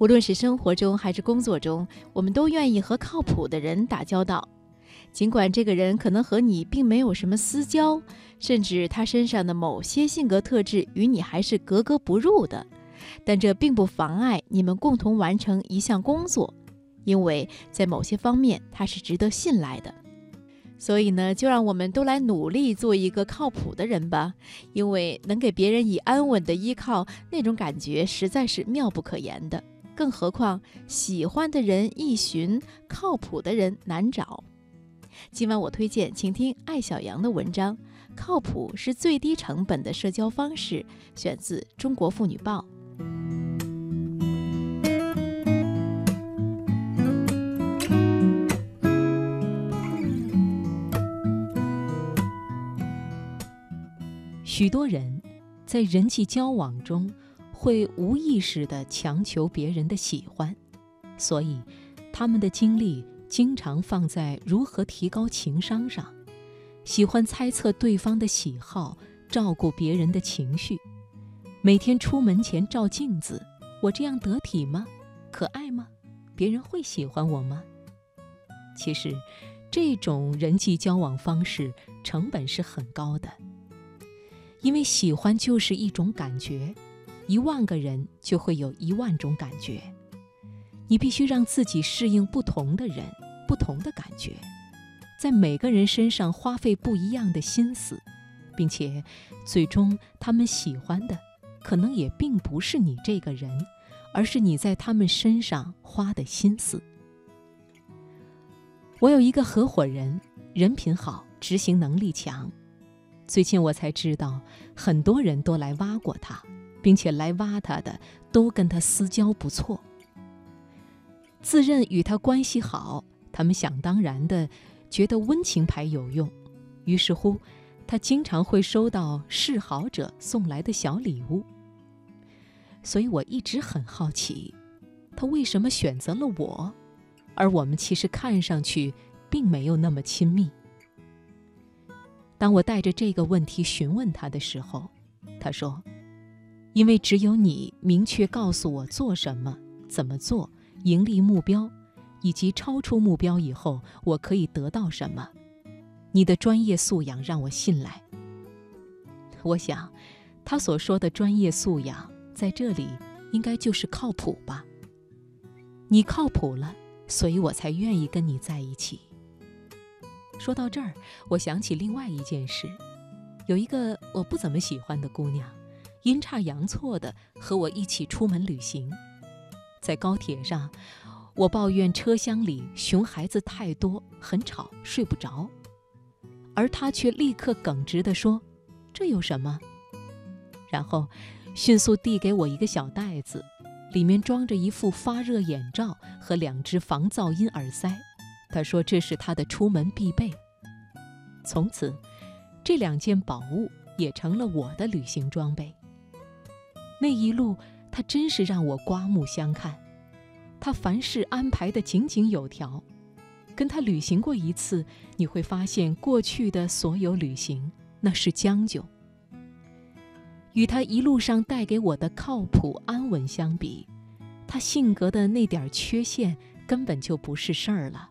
无论是生活中还是工作中，我们都愿意和靠谱的人打交道。尽管这个人可能和你并没有什么私交，甚至他身上的某些性格特质与你还是格格不入的，但这并不妨碍你们共同完成一项工作，因为在某些方面他是值得信赖的。所以呢，就让我们都来努力做一个靠谱的人吧，因为能给别人以安稳的依靠，那种感觉实在是妙不可言的。更何况，喜欢的人易寻，靠谱的人难找。今晚我推荐，请听艾小阳的文章《靠谱是最低成本的社交方式》，选自《中国妇女报》。许多人在人际交往中会无意识地强求别人的喜欢，所以他们的精力。经常放在如何提高情商上，喜欢猜测对方的喜好，照顾别人的情绪，每天出门前照镜子，我这样得体吗？可爱吗？别人会喜欢我吗？其实，这种人际交往方式成本是很高的，因为喜欢就是一种感觉，一万个人就会有一万种感觉。你必须让自己适应不同的人、不同的感觉，在每个人身上花费不一样的心思，并且最终他们喜欢的可能也并不是你这个人，而是你在他们身上花的心思。我有一个合伙人，人品好，执行能力强。最近我才知道，很多人都来挖过他，并且来挖他的都跟他私交不错。自认与他关系好，他们想当然的觉得温情牌有用，于是乎，他经常会收到示好者送来的小礼物。所以我一直很好奇，他为什么选择了我，而我们其实看上去并没有那么亲密。当我带着这个问题询问他的时候，他说：“因为只有你明确告诉我做什么，怎么做。”盈利目标，以及超出目标以后我可以得到什么？你的专业素养让我信赖。我想，他所说的专业素养在这里应该就是靠谱吧。你靠谱了，所以我才愿意跟你在一起。说到这儿，我想起另外一件事：有一个我不怎么喜欢的姑娘，阴差阳错的和我一起出门旅行。在高铁上，我抱怨车厢里熊孩子太多，很吵，睡不着，而他却立刻耿直地说：“这有什么？”然后迅速递给我一个小袋子，里面装着一副发热眼罩和两只防噪音耳塞。他说这是他的出门必备。从此，这两件宝物也成了我的旅行装备。那一路。他真是让我刮目相看，他凡事安排得井井有条。跟他旅行过一次，你会发现过去的所有旅行那是将就。与他一路上带给我的靠谱安稳相比，他性格的那点缺陷根本就不是事儿了。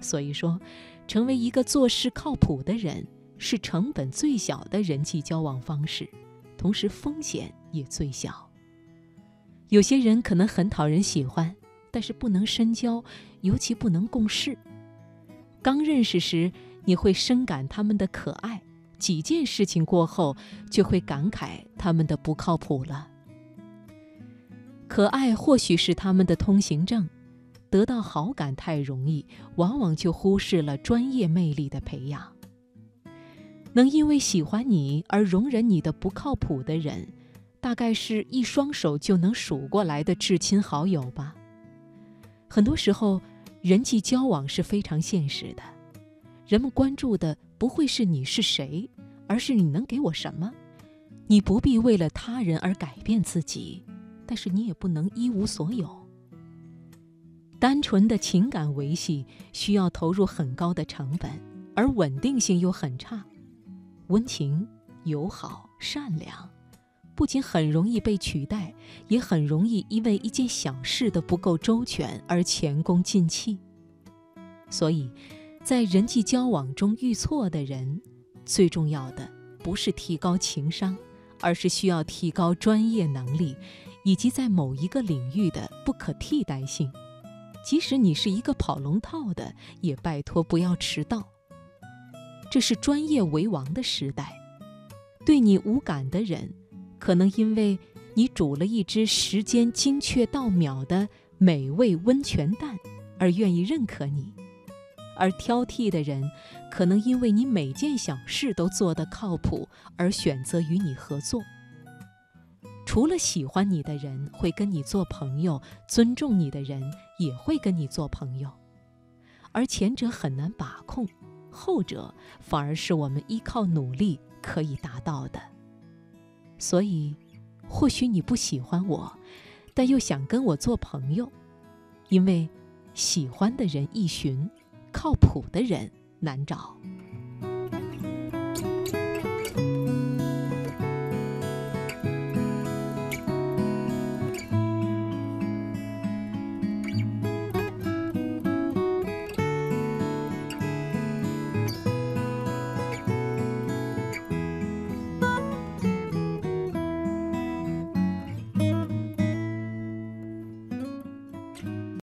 所以说，成为一个做事靠谱的人，是成本最小的人际交往方式，同时风险也最小。有些人可能很讨人喜欢，但是不能深交，尤其不能共事。刚认识时，你会深感他们的可爱；几件事情过后，就会感慨他们的不靠谱了。可爱或许是他们的通行证，得到好感太容易，往往就忽视了专业魅力的培养。能因为喜欢你而容忍你的不靠谱的人。大概是一双手就能数过来的至亲好友吧。很多时候，人际交往是非常现实的，人们关注的不会是你是谁，而是你能给我什么。你不必为了他人而改变自己，但是你也不能一无所有。单纯的情感维系需要投入很高的成本，而稳定性又很差。温情、友好、善良。不仅很容易被取代，也很容易因为一件小事的不够周全而前功尽弃。所以，在人际交往中遇错的人，最重要的不是提高情商，而是需要提高专业能力，以及在某一个领域的不可替代性。即使你是一个跑龙套的，也拜托不要迟到。这是专业为王的时代，对你无感的人，可能因为你煮了一只时间精确到秒的美味温泉蛋，而愿意认可你。而挑剔的人，可能因为你每件小事都做得靠谱，而选择与你合作。除了喜欢你的人会跟你做朋友，尊重你的人也会跟你做朋友，而前者很难把控，后者反而是我们依靠努力可以达到的。所以，或许你不喜欢我，但又想跟我做朋友，因为喜欢的人易寻。靠谱的人难找。